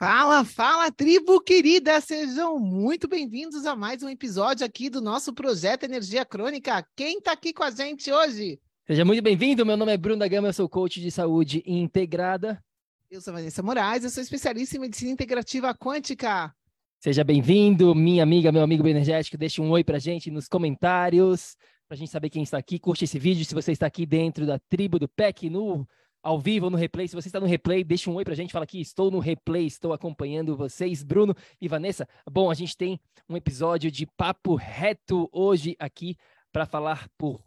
Fala, fala, tribo querida! Sejam muito bem-vindos a mais um episódio aqui do nosso projeto Energia Crônica. Quem está aqui com a gente hoje? Seja muito bem-vindo, meu nome é Bruno da Gama, eu sou coach de saúde integrada. Eu sou Vanessa Moraes, eu sou especialista em medicina integrativa quântica. Seja bem-vindo, minha amiga, meu amigo energético. Deixe um oi pra gente nos comentários, pra gente saber quem está aqui. Curte esse vídeo se você está aqui dentro da tribo do PEC, no ao vivo ou no replay. Se você está no replay, deixa um oi pra gente, fala aqui, estou no replay, estou acompanhando vocês, Bruno e Vanessa. Bom, a gente tem um episódio de papo reto hoje aqui para falar por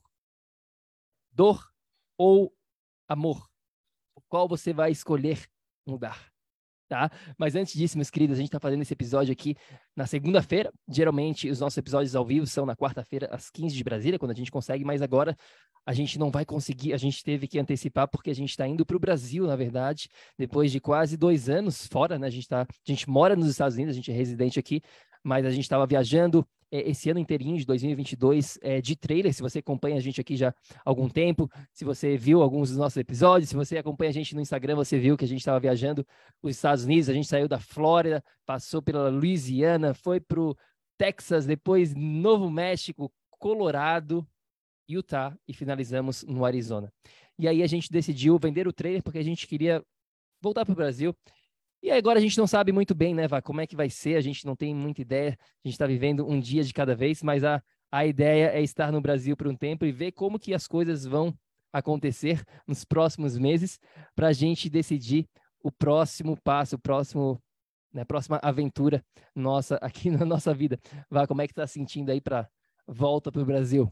dor ou amor. Qual você vai escolher mudar? Tá? Mas antes disso, meus queridos, a gente está fazendo esse episódio aqui na segunda-feira. Geralmente, os nossos episódios ao vivo são na quarta-feira, às 15 de Brasília, quando a gente consegue, mas agora a gente não vai conseguir, a gente teve que antecipar porque a gente está indo para o Brasil, na verdade, depois de quase dois anos fora, né? A gente, tá, a gente mora nos Estados Unidos, a gente é residente aqui, mas a gente estava viajando esse ano inteirinho de 2022 é, de trailer. Se você acompanha a gente aqui já há algum tempo, se você viu alguns dos nossos episódios, se você acompanha a gente no Instagram, você viu que a gente estava viajando os Estados Unidos. A gente saiu da Flórida, passou pela Louisiana, foi para o Texas, depois Novo México, Colorado, Utah e finalizamos no Arizona. E aí a gente decidiu vender o trailer porque a gente queria voltar para o Brasil e agora a gente não sabe muito bem, né, Vá, como é que vai ser, a gente não tem muita ideia, a gente está vivendo um dia de cada vez, mas a, a ideia é estar no Brasil por um tempo e ver como que as coisas vão acontecer nos próximos meses para a gente decidir o próximo passo, o próximo, né, próxima aventura nossa aqui na nossa vida. Vá, como é que está sentindo aí para volta para o Brasil?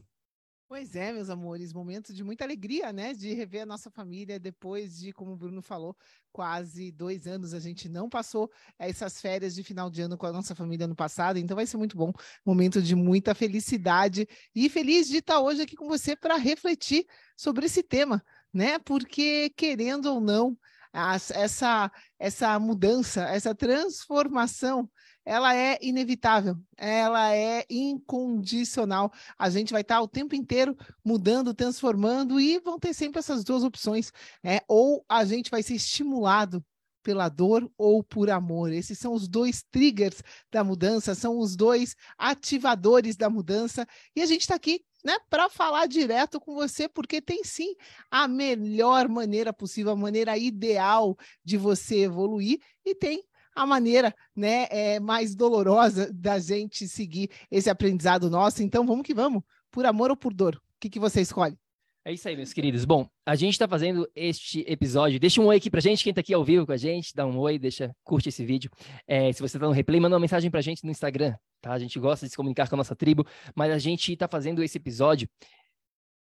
Pois é, meus amores, momento de muita alegria, né? De rever a nossa família depois de, como o Bruno falou, quase dois anos a gente não passou essas férias de final de ano com a nossa família no passado, então vai ser muito bom, momento de muita felicidade e feliz de estar hoje aqui com você para refletir sobre esse tema, né? Porque querendo ou não, essa essa mudança, essa transformação ela é inevitável, ela é incondicional. A gente vai estar o tempo inteiro mudando, transformando e vão ter sempre essas duas opções, né? Ou a gente vai ser estimulado pela dor ou por amor. Esses são os dois triggers da mudança, são os dois ativadores da mudança. E a gente está aqui né, para falar direto com você, porque tem sim a melhor maneira possível, a maneira ideal de você evoluir, e tem a maneira né, é, mais dolorosa da gente seguir esse aprendizado nosso. Então, vamos que vamos. Por amor ou por dor? O que, que você escolhe? É isso aí, meus queridos. Bom, a gente está fazendo este episódio. Deixa um oi aqui pra gente, quem está aqui ao vivo com a gente, dá um oi, deixa, curte esse vídeo. É, se você está no replay, manda uma mensagem pra gente no Instagram, tá? A gente gosta de se comunicar com a nossa tribo, mas a gente está fazendo esse episódio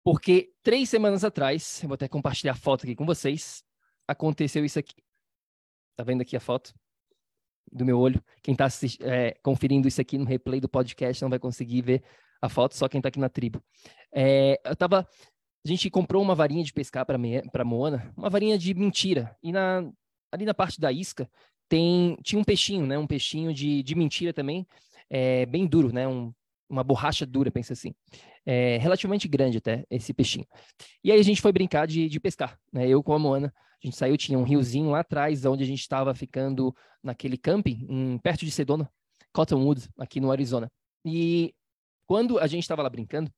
porque três semanas atrás, eu vou até compartilhar a foto aqui com vocês, aconteceu isso aqui. Tá vendo aqui a foto? Do meu olho. Quem está é, conferindo isso aqui no replay do podcast não vai conseguir ver a foto, só quem está aqui na tribo. É, eu tava. A gente comprou uma varinha de pescar para Moana, uma varinha de mentira. E na, ali na parte da isca tem, tinha um peixinho, né? Um peixinho de, de mentira também, é, bem duro, né? Um, uma borracha dura, pensa assim. É, relativamente grande até, esse peixinho. E aí a gente foi brincar de, de pescar, né? Eu com a Moana, a gente saiu, tinha um riozinho lá atrás, onde a gente estava ficando naquele camping, perto de Sedona, Cottonwood, aqui no Arizona. E quando a gente estava lá brincando,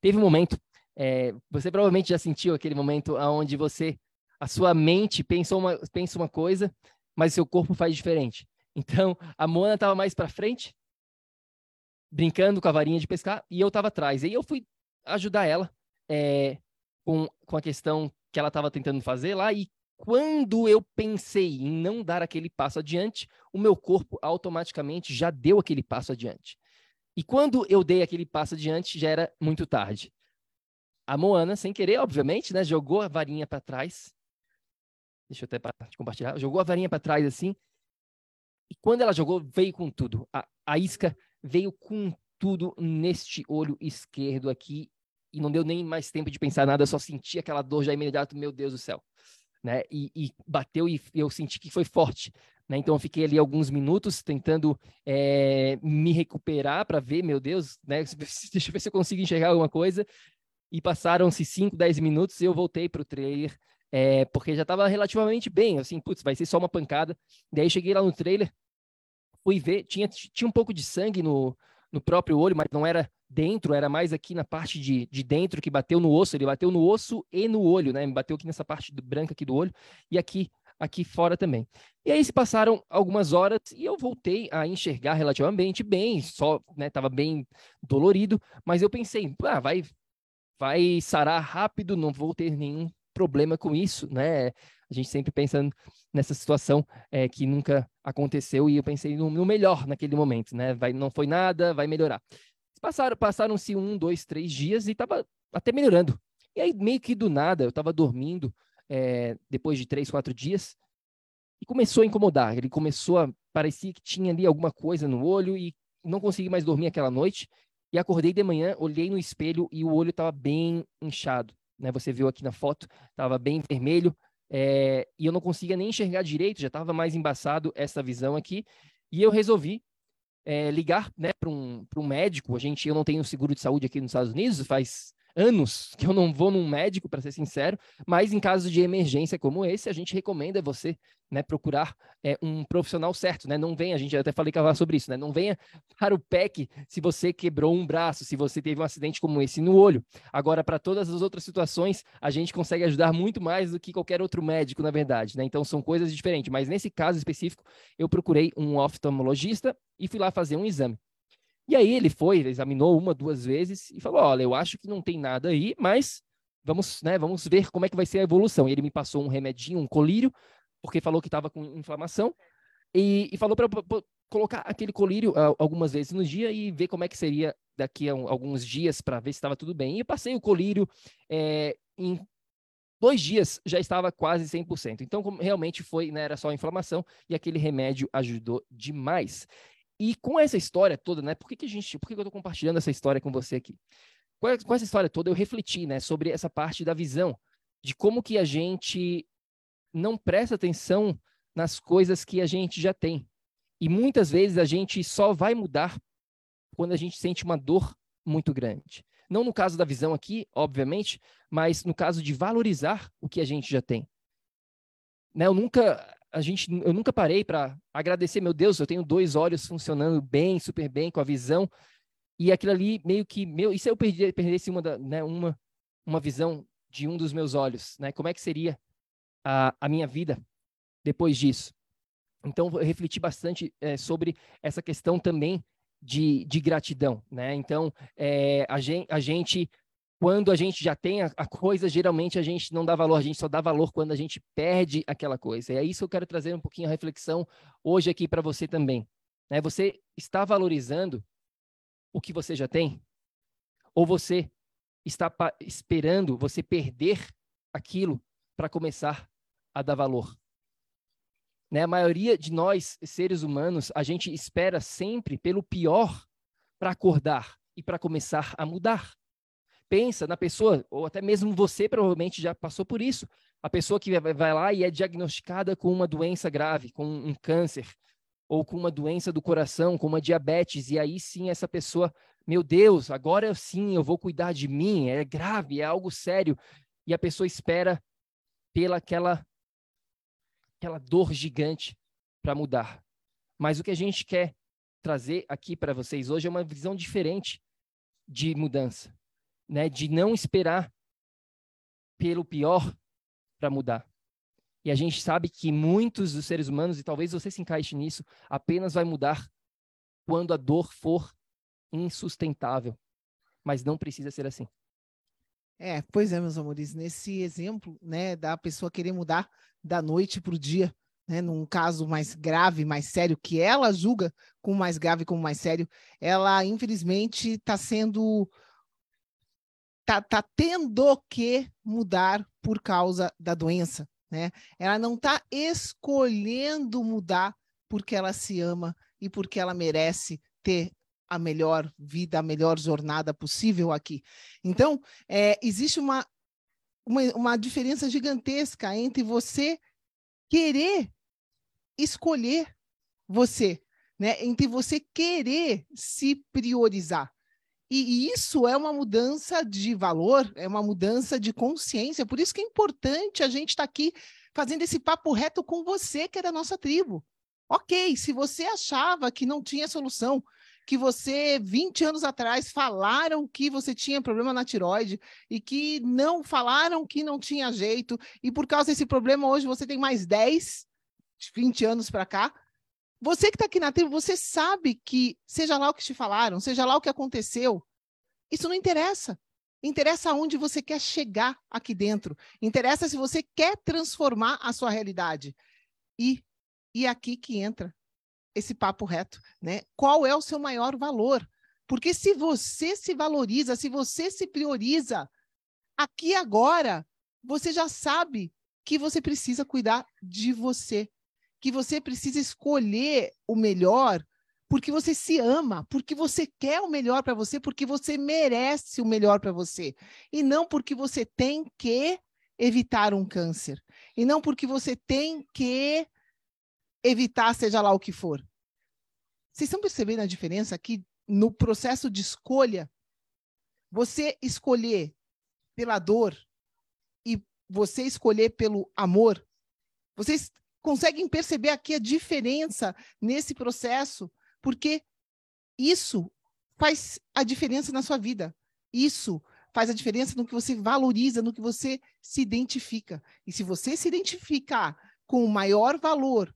teve um momento, é, você provavelmente já sentiu aquele momento onde você, a sua mente pensou uma, pensa uma coisa, mas seu corpo faz diferente. Então, a Moana estava mais para frente brincando com a varinha de pescar e eu estava atrás. E eu fui ajudar ela é, com, com a questão que ela estava tentando fazer lá. E quando eu pensei em não dar aquele passo adiante, o meu corpo automaticamente já deu aquele passo adiante. E quando eu dei aquele passo adiante, já era muito tarde. A Moana, sem querer, obviamente, né, jogou a varinha para trás. Deixa eu até compartilhar. Jogou a varinha para trás assim. E quando ela jogou, veio com tudo. A, a isca veio com tudo neste olho esquerdo aqui e não deu nem mais tempo de pensar nada, só senti aquela dor já imediato, meu Deus do céu. Né? E, e bateu e eu senti que foi forte. Né? Então eu fiquei ali alguns minutos tentando é, me recuperar para ver, meu Deus, né? deixa eu ver se eu consigo enxergar alguma coisa. E passaram-se 5, 10 minutos e eu voltei para o trailer, é, porque já estava relativamente bem, assim, putz, vai ser só uma pancada. Daí cheguei lá no trailer, fui ver, tinha, tinha um pouco de sangue no, no próprio olho, mas não era dentro, era mais aqui na parte de, de dentro que bateu no osso. Ele bateu no osso e no olho, né? Bateu aqui nessa parte branca aqui do olho e aqui aqui fora também. E aí se passaram algumas horas e eu voltei a enxergar relativamente bem, só, né, tava bem dolorido, mas eu pensei, ah, vai vai sarar rápido, não vou ter nenhum problema com isso, né? A gente sempre pensando nessa situação é, que nunca aconteceu e eu pensei no, no, melhor naquele momento, né? Vai, não foi nada, vai melhorar. Passaram, passaram-se um, dois, três dias e estava até melhorando. E aí meio que do nada eu estava dormindo é, depois de três, quatro dias e começou a incomodar. Ele começou a parecia que tinha ali alguma coisa no olho e não consegui mais dormir aquela noite. E acordei de manhã, olhei no espelho e o olho estava bem inchado. Né? Você viu aqui na foto, estava bem vermelho, é, e eu não conseguia nem enxergar direito, já estava mais embaçado essa visão aqui, e eu resolvi é, ligar né, para um, um médico. A gente, eu não tenho seguro de saúde aqui nos Estados Unidos, faz anos que eu não vou num médico, para ser sincero, mas em caso de emergência como esse, a gente recomenda você né, procurar é, um profissional certo, né? Não venha, a gente até falei que sobre isso, né? Não venha para o PEC se você quebrou um braço, se você teve um acidente como esse no olho. Agora, para todas as outras situações, a gente consegue ajudar muito mais do que qualquer outro médico, na verdade, né? Então são coisas diferentes. Mas nesse caso específico, eu procurei um oftalmologista e fui lá fazer um exame. E aí ele foi, examinou uma, duas vezes e falou: olha, eu acho que não tem nada aí, mas vamos, né, vamos ver como é que vai ser a evolução. E ele me passou um remedinho, um colírio, porque falou que estava com inflamação, e, e falou para colocar aquele colírio uh, algumas vezes no dia e ver como é que seria daqui a um, alguns dias para ver se estava tudo bem. E eu passei o colírio é, em dois dias já estava quase 100%. Então, realmente foi, né, era só inflamação e aquele remédio ajudou demais. E com essa história toda, né? Por que, que a gente, por que, que eu estou compartilhando essa história com você aqui? Com, com essa história toda, eu refleti, né, sobre essa parte da visão, de como que a gente não presta atenção nas coisas que a gente já tem. E muitas vezes a gente só vai mudar quando a gente sente uma dor muito grande. Não no caso da visão aqui, obviamente, mas no caso de valorizar o que a gente já tem. Né, eu nunca a gente, eu nunca parei para agradecer, meu Deus, eu tenho dois olhos funcionando bem, super bem, com a visão, e aquilo ali meio que, meu, e se eu perder, perdesse uma, da, né, uma, uma visão de um dos meus olhos, né, como é que seria a, a minha vida depois disso? Então, eu refleti bastante é, sobre essa questão também de, de gratidão, né? Então, é, a, gente, a gente quando a gente já tem a, a, coisa, geralmente a gente não dá valor, a gente só dá valor quando a gente perde aquela coisa. E é isso que eu quero trazer um pouquinho a reflexão hoje aqui para você também. Né? Você está valorizando o que você já tem? Ou você está esperando você perder aquilo para começar a dar valor? Né? A maioria de nós, seres humanos, a gente espera sempre pelo pior para acordar e para começar a mudar pensa na pessoa, ou até mesmo você provavelmente já passou por isso, a pessoa que vai lá e é diagnosticada com uma doença grave, com um câncer, ou com uma doença do coração, com uma diabetes, e aí sim essa pessoa meu Deus, agora sim eu vou cuidar de mim, é grave, é algo sério. E a pessoa espera pela aquela, aquela dor gigante para mudar. Mas o que a gente quer trazer aqui para vocês hoje é uma visão diferente de mudança, né? De não esperar pelo pior para mudar. E a gente sabe que muitos dos seres humanos, e talvez você se encaixe nisso, apenas vai mudar quando a dor for insustentável. Mas não precisa ser assim. É, pois é, meus amores, nesse exemplo, né, da pessoa querer mudar da noite para o dia, né, num caso mais grave, mais sério, que ela julga como mais grave, como mais sério, ela infelizmente está sendo tá, tá tendo que mudar por causa da doença, né? Ela não está escolhendo mudar porque ela se ama e porque ela merece ter a melhor vida, a melhor jornada possível aqui. Então, é, existe uma, uma, uma diferença gigantesca entre você querer escolher você, né? Entre você querer se priorizar. E isso é uma mudança de valor, é uma mudança de consciência. Por isso que é importante a gente estar tá aqui fazendo esse papo reto com você, que é da nossa tribo. Ok, se você achava que não tinha solução, que você, 20 anos atrás, falaram que você tinha problema na tiroide e que não falaram que não tinha jeito, e por causa desse problema hoje você tem mais 10, 20 anos para cá. Você que está aqui na tribo, você sabe que, seja lá o que te falaram, seja lá o que aconteceu, isso não interessa. Interessa aonde você quer chegar aqui dentro. Interessa se você quer transformar a sua realidade. E, e aqui que entra esse papo reto, né? Qual é o seu maior valor? Porque se você se valoriza, se você se prioriza, aqui agora, você já sabe que você precisa cuidar de você, que você precisa escolher o melhor porque você se ama, porque você quer o melhor para você, porque você merece o melhor para você, e não porque você tem que evitar um câncer, e não porque você tem que evitar seja lá o que for. Vocês estão percebendo a diferença que no processo de escolha, você escolher pela dor e você escolher pelo amor, vocês conseguem perceber aqui a diferença nesse processo, porque isso faz a diferença na sua vida. Isso faz a diferença no que você valoriza, no que você se identifica. E se você se identificar com o maior valor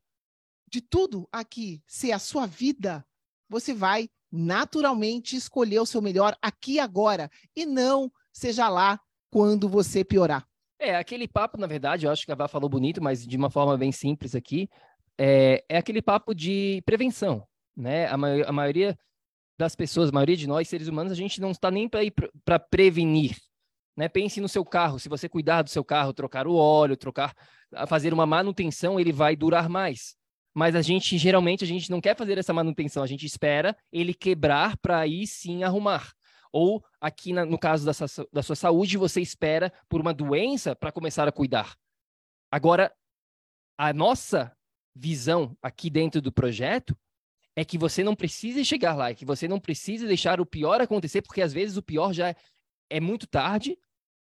de tudo aqui ser a sua vida, você vai naturalmente escolher o seu melhor aqui agora e não seja lá quando você piorar. É, aquele papo, na verdade, eu acho que a Vá falou bonito, mas de uma forma bem simples aqui, é, é aquele papo de prevenção, né? A, ma a maioria das pessoas, a maioria de nós, seres humanos, a gente não está nem para prevenir, né? Pense no seu carro, se você cuidar do seu carro, trocar o óleo, trocar, fazer uma manutenção, ele vai durar mais mas a gente geralmente a gente não quer fazer essa manutenção, a gente espera ele quebrar para aí sim arrumar. Ou aqui na, no caso da sua, da sua saúde, você espera por uma doença para começar a cuidar. Agora, a nossa visão aqui dentro do projeto é que você não precisa chegar lá, é que você não precisa deixar o pior acontecer, porque às vezes o pior já é, é muito tarde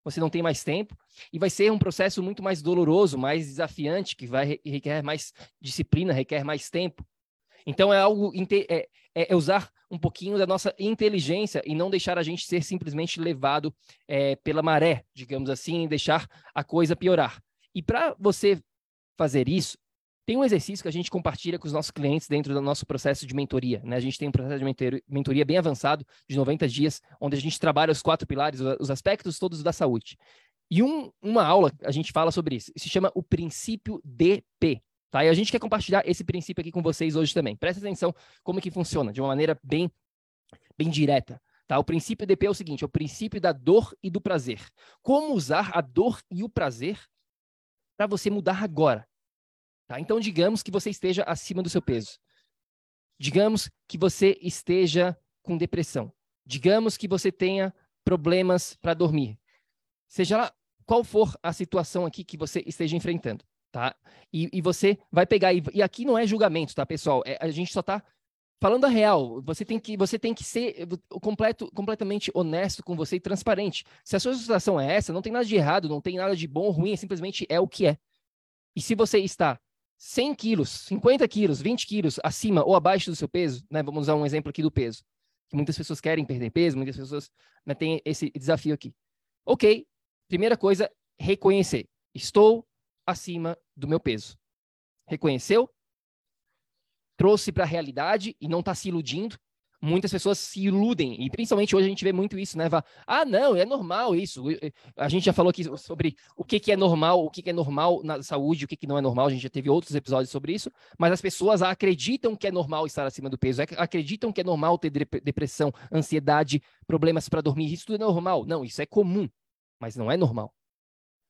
você não tem mais tempo, e vai ser um processo muito mais doloroso, mais desafiante, que vai requer mais disciplina, requer mais tempo. Então é algo é, é, usar um pouquinho da nossa inteligência e não deixar a gente ser simplesmente levado é, pela maré, digamos assim, e deixar a coisa piorar. E para você fazer isso, tem um exercício que a gente compartilha com os nossos clientes dentro do nosso processo de mentoria. Né? A gente tem um processo de mentoria bem avançado, de 90 dias, onde a gente trabalha os quatro pilares, os aspectos todos da saúde. E um, uma aula a gente fala sobre isso. Se chama o princípio DP. Tá? E a gente quer compartilhar esse princípio aqui com vocês hoje também. Presta atenção como que funciona, de uma maneira bem, bem direta. Tá? O princípio DP é o seguinte: é o princípio da dor e do prazer. Como usar a dor e o prazer para você mudar agora, Tá? Então, digamos que você esteja acima do seu peso. Digamos que você esteja com depressão. Digamos que você tenha problemas para dormir. Seja lá qual for a situação aqui que você esteja enfrentando, tá? E, e você vai pegar, e, e, aqui não é julgamento, tá, pessoal? É, a gente só está falando a real, você tem que, você tem que ser completo, completamente honesto com você e transparente. Se a sua situação é essa, não tem nada de errado, não tem nada de bom ou ruim, simplesmente é o que é. E se você está 100 quilos, 50 quilos, 20 quilos acima ou abaixo do seu peso, né? Vamos usar um exemplo aqui do peso. Que muitas pessoas querem perder peso, muitas pessoas né, têm esse desafio aqui. Ok, primeira coisa, reconhecer. Estou acima do meu peso. Reconheceu? Trouxe para a realidade e não está se iludindo. Muitas pessoas se iludem, e principalmente hoje a gente vê muito isso, né? Ah, não, é normal isso. A gente já falou aqui sobre o que, que é normal, o que, que é normal na saúde, o que, que não é normal. A gente já teve outros episódios sobre isso, mas as pessoas acreditam que é normal estar acima do peso, acreditam que é normal ter depressão, ansiedade, problemas para dormir. Isso tudo é normal. Não, isso é comum, mas não é normal.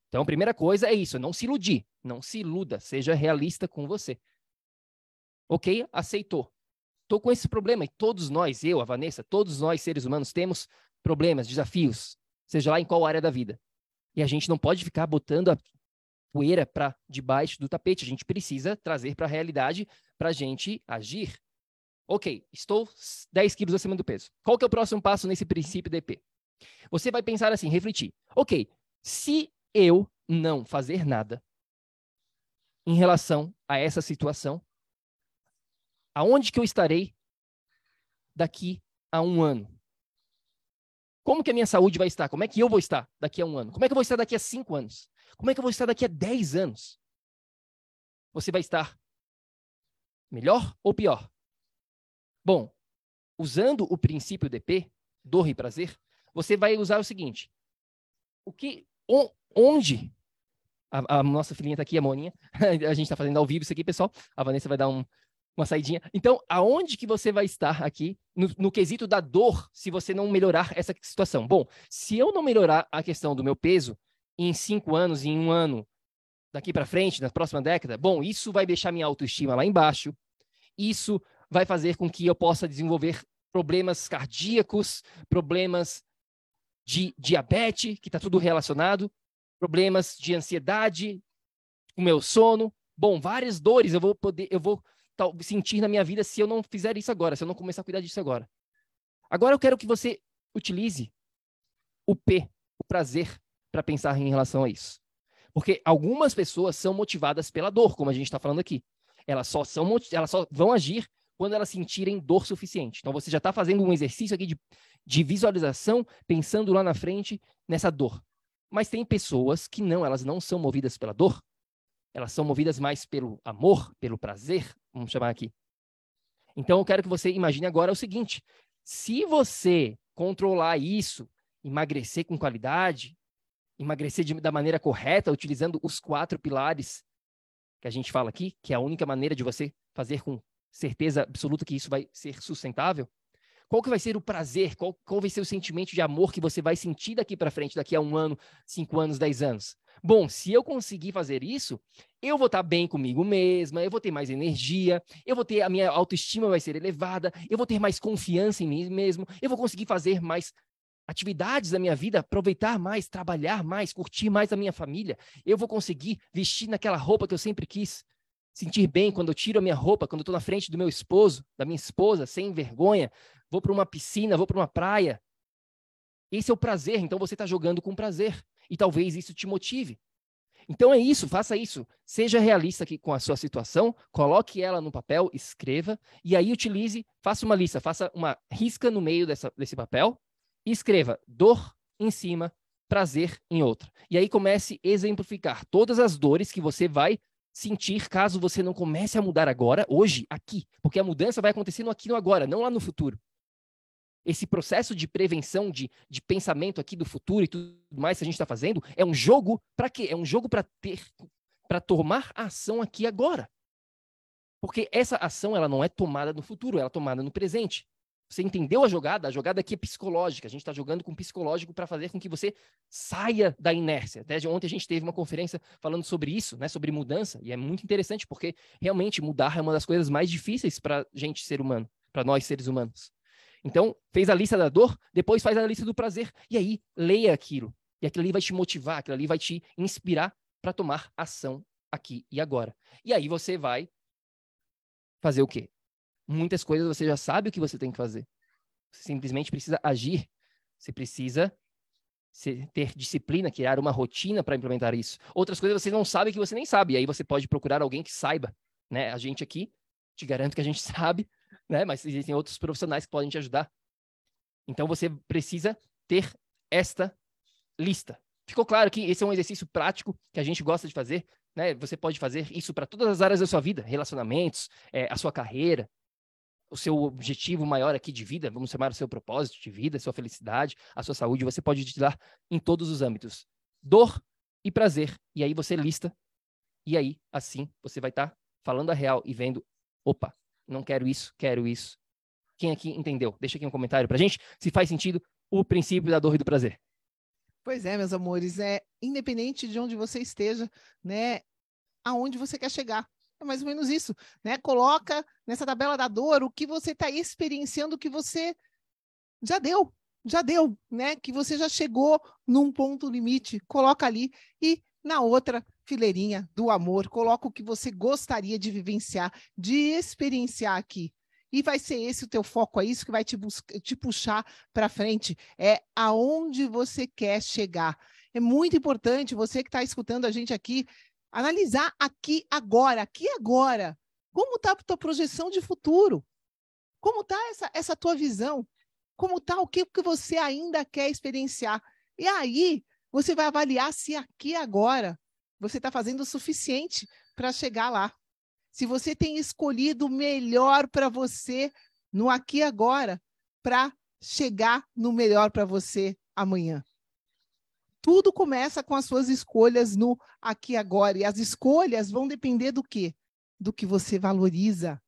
Então, a primeira coisa é isso, não se iludir, não se iluda, seja realista com você. Ok? Aceitou. Estou com esse problema e todos nós, eu, a Vanessa, todos nós seres humanos temos problemas, desafios, seja lá em qual área da vida. E a gente não pode ficar botando a poeira para debaixo do tapete. A gente precisa trazer para a realidade para a gente agir. Ok, estou 10 quilos acima do peso. Qual que é o próximo passo nesse princípio DP? Você vai pensar assim, refletir. Ok, se eu não fazer nada em relação a essa situação, aonde que eu estarei daqui a um ano? Como que a minha saúde vai estar? Como é que eu vou estar daqui a um ano? Como é que eu vou estar daqui a cinco anos? Como é que eu vou estar daqui a dez anos? Você vai estar melhor ou pior? Bom, usando o princípio DP, dor e prazer, você vai usar o seguinte: o que, onde a, a nossa filhinha está aqui, a Moninha, a gente está fazendo ao vivo isso aqui, pessoal. A Vanessa vai dar um, uma saidinha. Então, aonde que você vai estar aqui no, no, quesito da dor se você não melhorar essa situação? Bom, se eu não melhorar a questão do meu peso em cinco anos, em um ano, daqui para frente, na próxima década, bom, isso vai deixar minha autoestima lá embaixo. Isso vai fazer com que eu possa desenvolver problemas cardíacos, problemas de diabetes, que está tudo relacionado, problemas de ansiedade, o meu sono. Bom, várias dores eu vou poder, eu vou tal, sentir na minha vida se eu não fizer isso agora, se eu não começar a cuidar disso agora. Agora eu quero que você utilize o P, o prazer, para pensar em relação a isso. Porque algumas pessoas são motivadas pela dor, como a gente está falando aqui. Elas só, são, elas só vão agir quando elas sentirem dor suficiente. Então você já está fazendo um exercício aqui de, de visualização, pensando lá na frente nessa dor. Mas tem pessoas que não, elas não são movidas pela dor, elas são movidas mais pelo amor, pelo prazer, vamos chamar aqui. Então eu quero que você imagine agora o seguinte: se você controlar isso, emagrecer com qualidade, emagrecer de, da maneira correta, utilizando os quatro pilares que a gente fala aqui, que é a única maneira de você fazer com certeza absoluta que isso vai ser sustentável, qual que vai ser o prazer, qual, qual vai ser o sentimento de amor que você vai sentir daqui para frente, daqui a um ano, cinco anos, dez anos? Bom, se eu conseguir fazer isso, eu vou estar bem comigo mesma, eu vou ter mais energia, eu vou ter a minha autoestima vai ser elevada, eu vou ter mais confiança em mim mesmo, eu vou conseguir fazer mais atividades da minha vida, aproveitar mais, trabalhar mais, curtir mais a minha família. Eu vou conseguir vestir naquela roupa que eu sempre quis, sentir bem quando eu tiro a minha roupa, quando eu estou na frente do meu esposo, da minha esposa, sem vergonha. Vou para uma piscina, vou para uma praia. Esse é o prazer, então você está jogando com prazer e talvez isso te motive. Então é isso, faça isso. Seja realista aqui com a sua situação, coloque ela no papel, escreva, e aí utilize, faça uma lista, faça uma risca no meio dessa, desse papel e escreva dor em cima, prazer em outra. E aí comece a exemplificar todas as dores que você vai sentir caso você não comece a mudar agora, hoje, aqui. Porque a mudança vai acontecer no aqui no agora, não lá no futuro esse processo de prevenção, de, de pensamento aqui do futuro e tudo mais que a gente está fazendo, é um jogo para quê? É um jogo para ter, para tomar ação aqui agora. Porque essa ação ela não é tomada no futuro, ela é tomada no presente. Você entendeu a jogada? A jogada aqui é psicológica. A gente está jogando com psicológico para fazer com que você saia da inércia. Desde ontem a gente teve uma conferência falando sobre isso, né? sobre mudança, e é muito interessante porque realmente mudar é uma das coisas mais difíceis para gente ser humano, para nós seres humanos. Então, fez a lista da dor, depois faz a lista do prazer. E aí, leia aquilo. E aquilo ali vai te motivar, aquilo ali vai te inspirar para tomar ação aqui e agora. E aí você vai fazer o quê? Muitas coisas você já sabe o que você tem que fazer. Você simplesmente precisa agir. Você precisa ter disciplina, criar uma rotina para implementar isso. Outras coisas você não sabe que você nem sabe. E aí você pode procurar alguém que saiba. Né? A gente aqui, te garanto que a gente sabe, né? mas existem outros profissionais que podem te ajudar. Então você precisa ter esta lista. Ficou claro que esse é um exercício prático que a gente gosta de fazer. Né? Você pode fazer isso para todas as áreas da sua vida, relacionamentos, é, a sua carreira, o seu objetivo maior aqui de vida, vamos chamar o seu propósito de vida, sua felicidade, a sua saúde, você pode utilizar em todos os âmbitos. Dor e prazer. E aí você lista. E aí, assim, você vai estar tá falando a real e vendo, opa, não quero isso, quero isso. Quem aqui entendeu? Deixa aqui um comentário pra gente se faz sentido o princípio da dor e do prazer. Pois é, meus amores, é independente de onde você esteja, né, aonde você quer chegar. É mais ou menos isso, né? Coloca nessa tabela da dor o que você está experienciando, o que você já deu, já deu, né? Que você já chegou num ponto limite, coloca ali e na outra fileirinha do amor, coloca o que você gostaria de vivenciar, de experienciar aqui. E vai ser esse o teu foco, é isso que vai te, te puxar para frente, é aonde você quer chegar. É muito importante você que está escutando a gente aqui Analisar aqui agora, aqui agora. Como está a tua projeção de futuro? Como está essa, essa tua visão? Como está o que, que você ainda quer experienciar? E aí, você vai avaliar se aqui agora você está fazendo o suficiente para chegar lá. Se você tem escolhido o melhor para você no aqui agora, para chegar no melhor para você amanhã tudo começa com as suas escolhas no aqui agora. E as escolhas vão depender do quê? Do que você valoriza.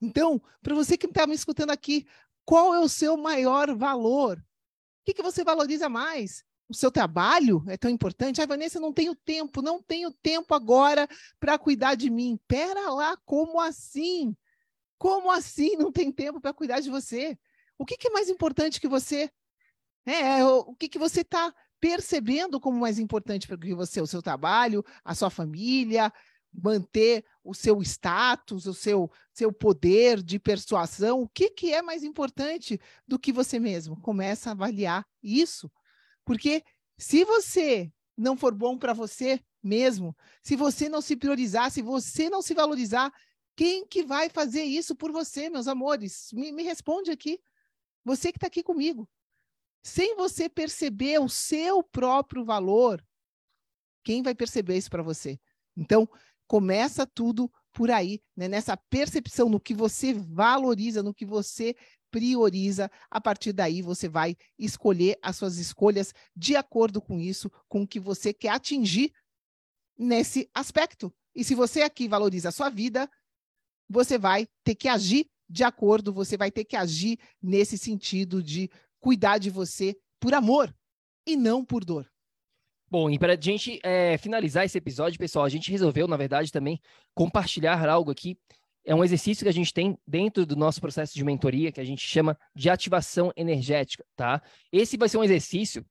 Então, para você que está me escutando aqui, qual é o seu maior valor? O que, que você valoriza mais? O seu trabalho é tão importante? Ai, Vanessa, não tenho tempo, não tenho tempo agora para cuidar de mim. Pera lá, como assim? Como assim não tem tempo para cuidar de você? O que, que, é mais importante que você? É, o, o que, que você está percebendo como mais importante para você o seu trabalho, a sua família, manter o seu status, o seu, seu poder de persuasão, o que, que é mais importante do que você mesmo? Começa a avaliar isso. Porque se você não for bom para você mesmo, se você não se priorizar, se você não se valorizar, quem que vai fazer isso por você, meus amores? Me, me responde aqui. Você que está aqui comigo sem você perceber o seu próprio valor, quem vai perceber isso para você? Então, começa tudo por aí, né? nessa percepção no que você valoriza, no que você prioriza. A partir daí, você vai escolher as suas escolhas de acordo com isso, com o que você quer atingir nesse aspecto. E se você aqui valoriza a sua vida, você vai ter que agir de acordo, você vai ter que agir nesse sentido de cuidar de você por amor e não por dor. Bom, e para a gente é, finalizar esse episódio, pessoal, a gente resolveu, na verdade, também compartilhar algo aqui. É um exercício que a gente tem dentro do nosso processo de mentoria, que a gente chama de ativação energética, tá? Esse vai ser um exercício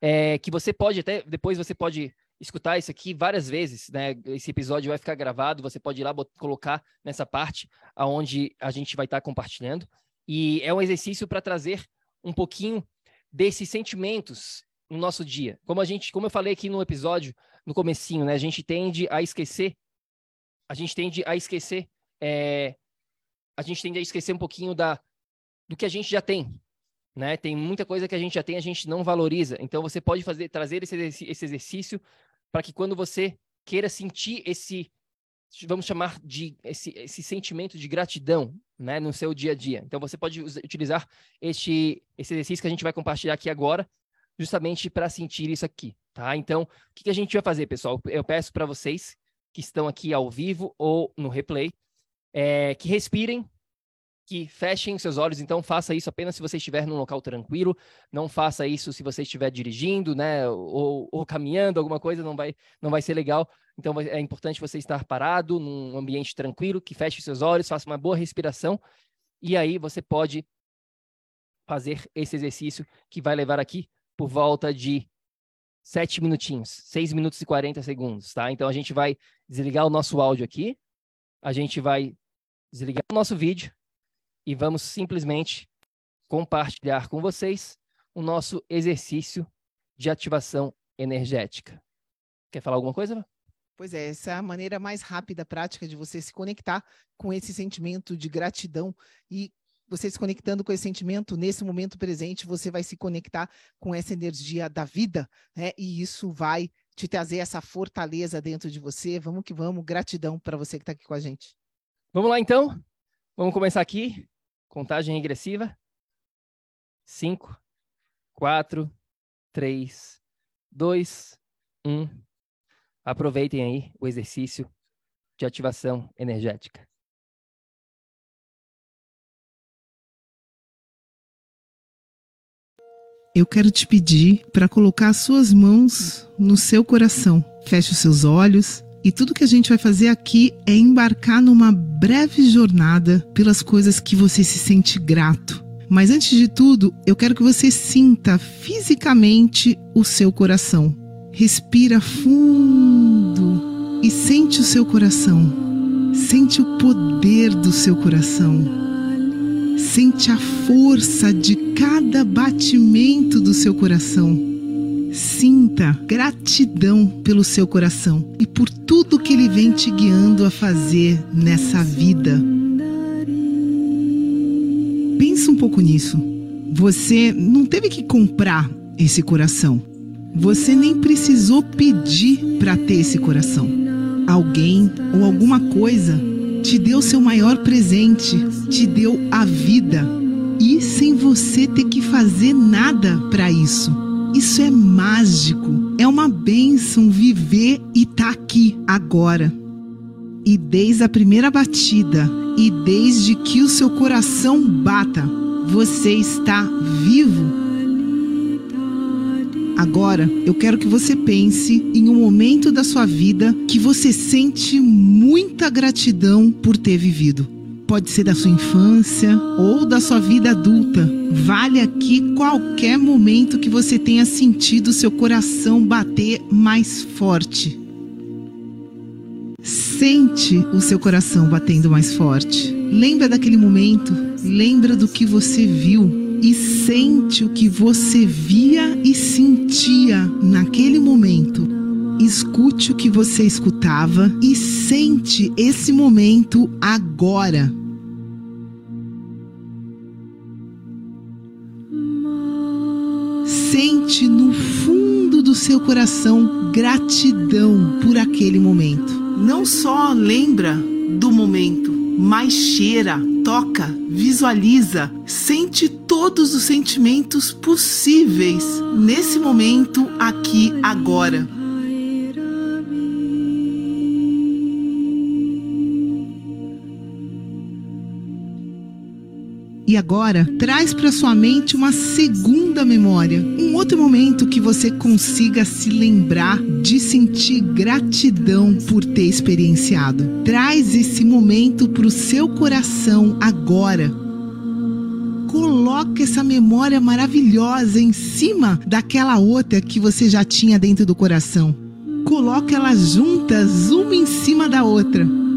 é, que você pode até, depois você pode escutar isso aqui várias vezes, né? Esse episódio vai ficar gravado, você pode ir lá colocar nessa parte aonde a gente vai estar tá compartilhando. E é um exercício para trazer um pouquinho desses sentimentos no nosso dia. Como a gente, como eu falei aqui no episódio, no comecinho, né? A gente tende a esquecer, a gente tende a esquecer, é, a gente tende a esquecer um pouquinho da do que a gente já tem, né? Tem muita coisa que a gente já tem, a gente não valoriza. Então você pode fazer trazer esse, esse exercício para que quando você queira sentir esse vamos chamar de esse, esse sentimento de gratidão, né, no seu dia a dia. Então você pode utilizar este esse exercício que a gente vai compartilhar aqui agora, justamente para sentir isso aqui, tá? Então, o que, que a gente vai fazer, pessoal? Eu peço para vocês que estão aqui ao vivo ou no replay, é, que respirem, que fechem seus olhos. Então, faça isso apenas se você estiver num local tranquilo. Não faça isso se você estiver dirigindo, né, ou, ou caminhando, alguma coisa, não vai, não vai ser legal. Então é importante você estar parado num ambiente tranquilo, que feche seus olhos, faça uma boa respiração e aí você pode fazer esse exercício que vai levar aqui por volta de sete minutinhos, seis minutos e 40 segundos, tá? Então a gente vai desligar o nosso áudio aqui, a gente vai desligar o nosso vídeo e vamos simplesmente compartilhar com vocês o nosso exercício de ativação energética. Quer falar alguma coisa? Pois é, essa é a maneira mais rápida, prática de você se conectar com esse sentimento de gratidão e você se conectando com esse sentimento nesse momento presente, você vai se conectar com essa energia da vida, né? E isso vai te trazer essa fortaleza dentro de você. Vamos que vamos, gratidão para você que está aqui com a gente. Vamos lá então? Vamos começar aqui. Contagem regressiva. 5, 4, 3, 2, 1. Aproveitem aí o exercício de ativação energética. Eu quero te pedir para colocar as suas mãos no seu coração. Feche os seus olhos e tudo que a gente vai fazer aqui é embarcar numa breve jornada pelas coisas que você se sente grato. Mas antes de tudo, eu quero que você sinta fisicamente o seu coração. Respira fundo e sente o seu coração. Sente o poder do seu coração. Sente a força de cada batimento do seu coração. Sinta gratidão pelo seu coração e por tudo que ele vem te guiando a fazer nessa vida. Pensa um pouco nisso. Você não teve que comprar esse coração. Você nem precisou pedir para ter esse coração. Alguém ou alguma coisa te deu seu maior presente, te deu a vida. E sem você ter que fazer nada para isso. Isso é mágico, é uma bênção viver e estar tá aqui agora. E desde a primeira batida e desde que o seu coração bata, você está vivo Agora, eu quero que você pense em um momento da sua vida que você sente muita gratidão por ter vivido. Pode ser da sua infância ou da sua vida adulta. Vale aqui qualquer momento que você tenha sentido seu coração bater mais forte. Sente o seu coração batendo mais forte. Lembra daquele momento, lembra do que você viu e sente o que você via e sentia naquele momento. Escute o que você escutava e sente esse momento agora. Sente no fundo do seu coração gratidão por aquele momento. Não só lembra do momento, mas cheira, toca, visualiza, sente todos os sentimentos possíveis nesse momento, aqui, agora. E agora, traz para sua mente uma segunda memória, um outro momento que você consiga se lembrar de sentir gratidão por ter experienciado. Traz esse momento para o seu coração agora. Coloque essa memória maravilhosa em cima daquela outra que você já tinha dentro do coração. Coloque elas juntas, uma em cima da outra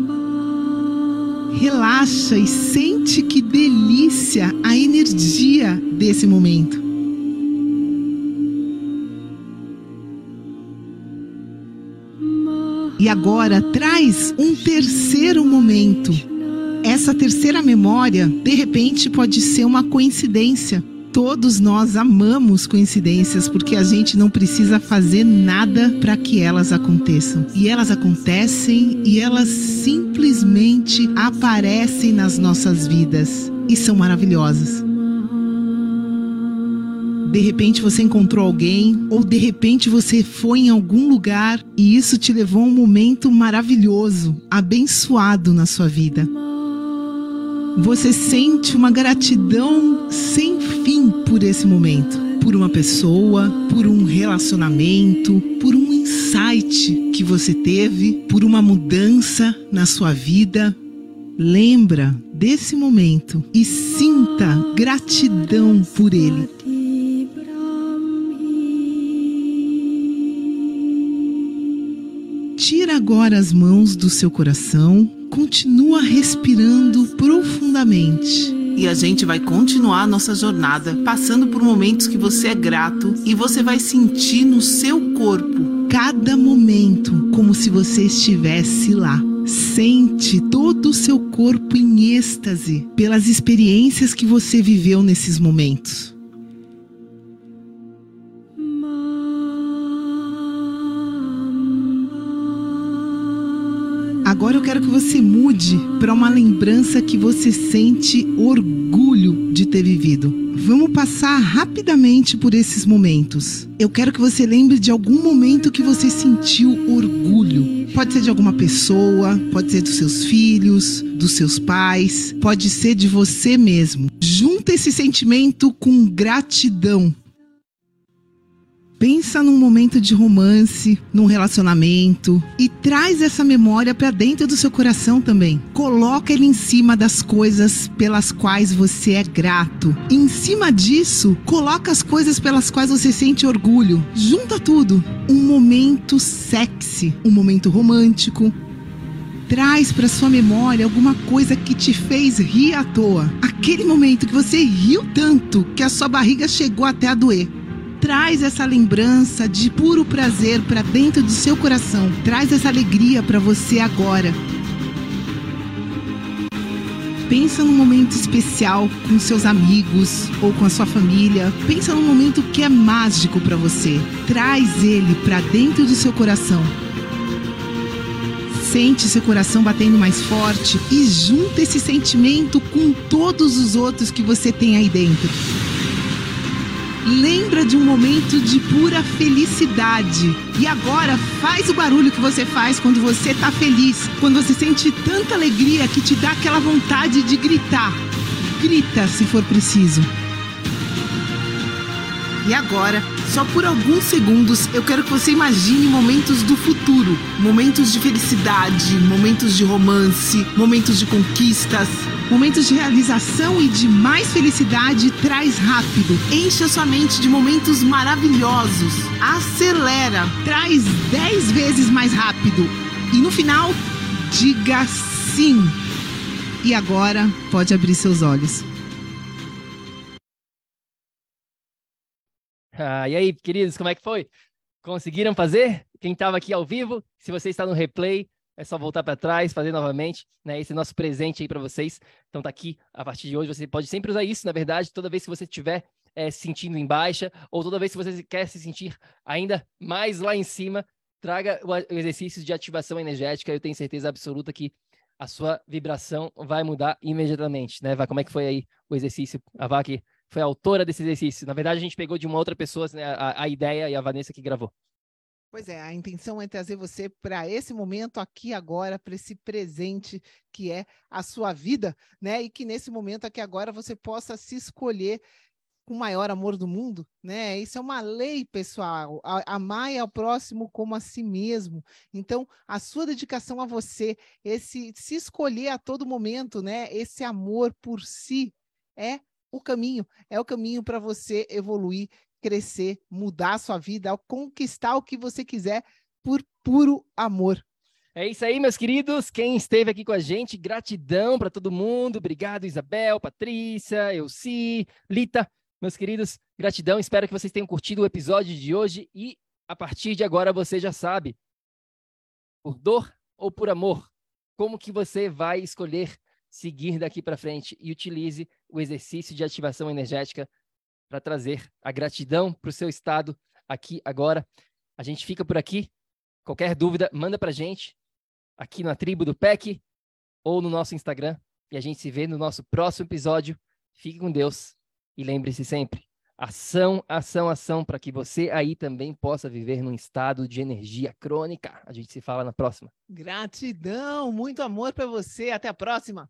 relaxa e sente que delícia a energia desse momento. E agora traz um terceiro momento. Essa terceira memória, de repente, pode ser uma coincidência Todos nós amamos coincidências porque a gente não precisa fazer nada para que elas aconteçam. E elas acontecem e elas simplesmente aparecem nas nossas vidas e são maravilhosas. De repente você encontrou alguém, ou de repente você foi em algum lugar e isso te levou a um momento maravilhoso, abençoado na sua vida. Você sente uma gratidão sem fim por esse momento, por uma pessoa, por um relacionamento, por um insight que você teve, por uma mudança na sua vida. Lembra desse momento e sinta gratidão por ele. Tira agora as mãos do seu coração, continua respirando profundamente E a gente vai continuar a nossa jornada, passando por momentos que você é grato e você vai sentir no seu corpo cada momento como se você estivesse lá. Sente todo o seu corpo em êxtase pelas experiências que você viveu nesses momentos. Agora eu quero que você mude para uma lembrança que você sente orgulho de ter vivido. Vamos passar rapidamente por esses momentos. Eu quero que você lembre de algum momento que você sentiu orgulho. Pode ser de alguma pessoa, pode ser dos seus filhos, dos seus pais, pode ser de você mesmo. Junta esse sentimento com gratidão Pensa num momento de romance, num relacionamento e traz essa memória para dentro do seu coração também. Coloca ele em cima das coisas pelas quais você é grato. E em cima disso, coloca as coisas pelas quais você sente orgulho. Junta tudo. Um momento sexy, um momento romântico, traz para sua memória alguma coisa que te fez rir à toa. Aquele momento que você riu tanto que a sua barriga chegou até a doer. Traz essa lembrança de puro prazer para dentro do seu coração. Traz essa alegria para você agora. Pensa num momento especial com seus amigos ou com a sua família. Pensa num momento que é mágico para você. Traz ele para dentro do seu coração. Sente seu coração batendo mais forte e junta esse sentimento com todos os outros que você tem aí dentro. Lembra de um momento de pura felicidade. E agora faz o barulho que você faz quando você tá feliz, quando você sente tanta alegria que te dá aquela vontade de gritar. Grita se for preciso. E agora, só por alguns segundos, eu quero que você imagine momentos do futuro, momentos de felicidade, momentos de romance, momentos de conquistas, momentos de realização e de mais felicidade. Traz rápido, encha sua mente de momentos maravilhosos, acelera, traz 10 vezes mais rápido e no final, diga sim. E agora pode abrir seus olhos. Ah, e aí, queridos, como é que foi? Conseguiram fazer? Quem estava aqui ao vivo, se você está no replay, é só voltar para trás, fazer novamente, né? Esse é nosso presente aí para vocês. Então tá aqui, a partir de hoje você pode sempre usar isso, na verdade, toda vez que você estiver é, se sentindo em baixa, ou toda vez que você quer se sentir ainda mais lá em cima, traga o exercício de ativação energética, eu tenho certeza absoluta que a sua vibração vai mudar imediatamente, né? Vá, como é que foi aí o exercício? A Vá aqui foi a autora desse exercício. Na verdade, a gente pegou de uma outra pessoa né, a, a ideia e a Vanessa que gravou. Pois é, a intenção é trazer você para esse momento aqui agora, para esse presente que é a sua vida, né? E que nesse momento aqui agora você possa se escolher com o maior amor do mundo, né? Isso é uma lei, pessoal. Amar é o próximo como a si mesmo. Então, a sua dedicação a você, esse se escolher a todo momento, né? Esse amor por si é o caminho, é o caminho para você evoluir, crescer, mudar a sua vida, conquistar o que você quiser por puro amor. É isso aí, meus queridos. Quem esteve aqui com a gente, gratidão para todo mundo. Obrigado, Isabel, Patrícia, Elci, Lita. Meus queridos, gratidão. Espero que vocês tenham curtido o episódio de hoje e a partir de agora você já sabe, por dor ou por amor, como que você vai escolher seguir daqui para frente e utilize o exercício de ativação energética para trazer a gratidão para o seu estado aqui agora. A gente fica por aqui. Qualquer dúvida, manda para a gente aqui na tribo do PEC ou no nosso Instagram. E a gente se vê no nosso próximo episódio. Fique com Deus e lembre-se sempre: ação, ação, ação, para que você aí também possa viver num estado de energia crônica. A gente se fala na próxima. Gratidão, muito amor para você. Até a próxima.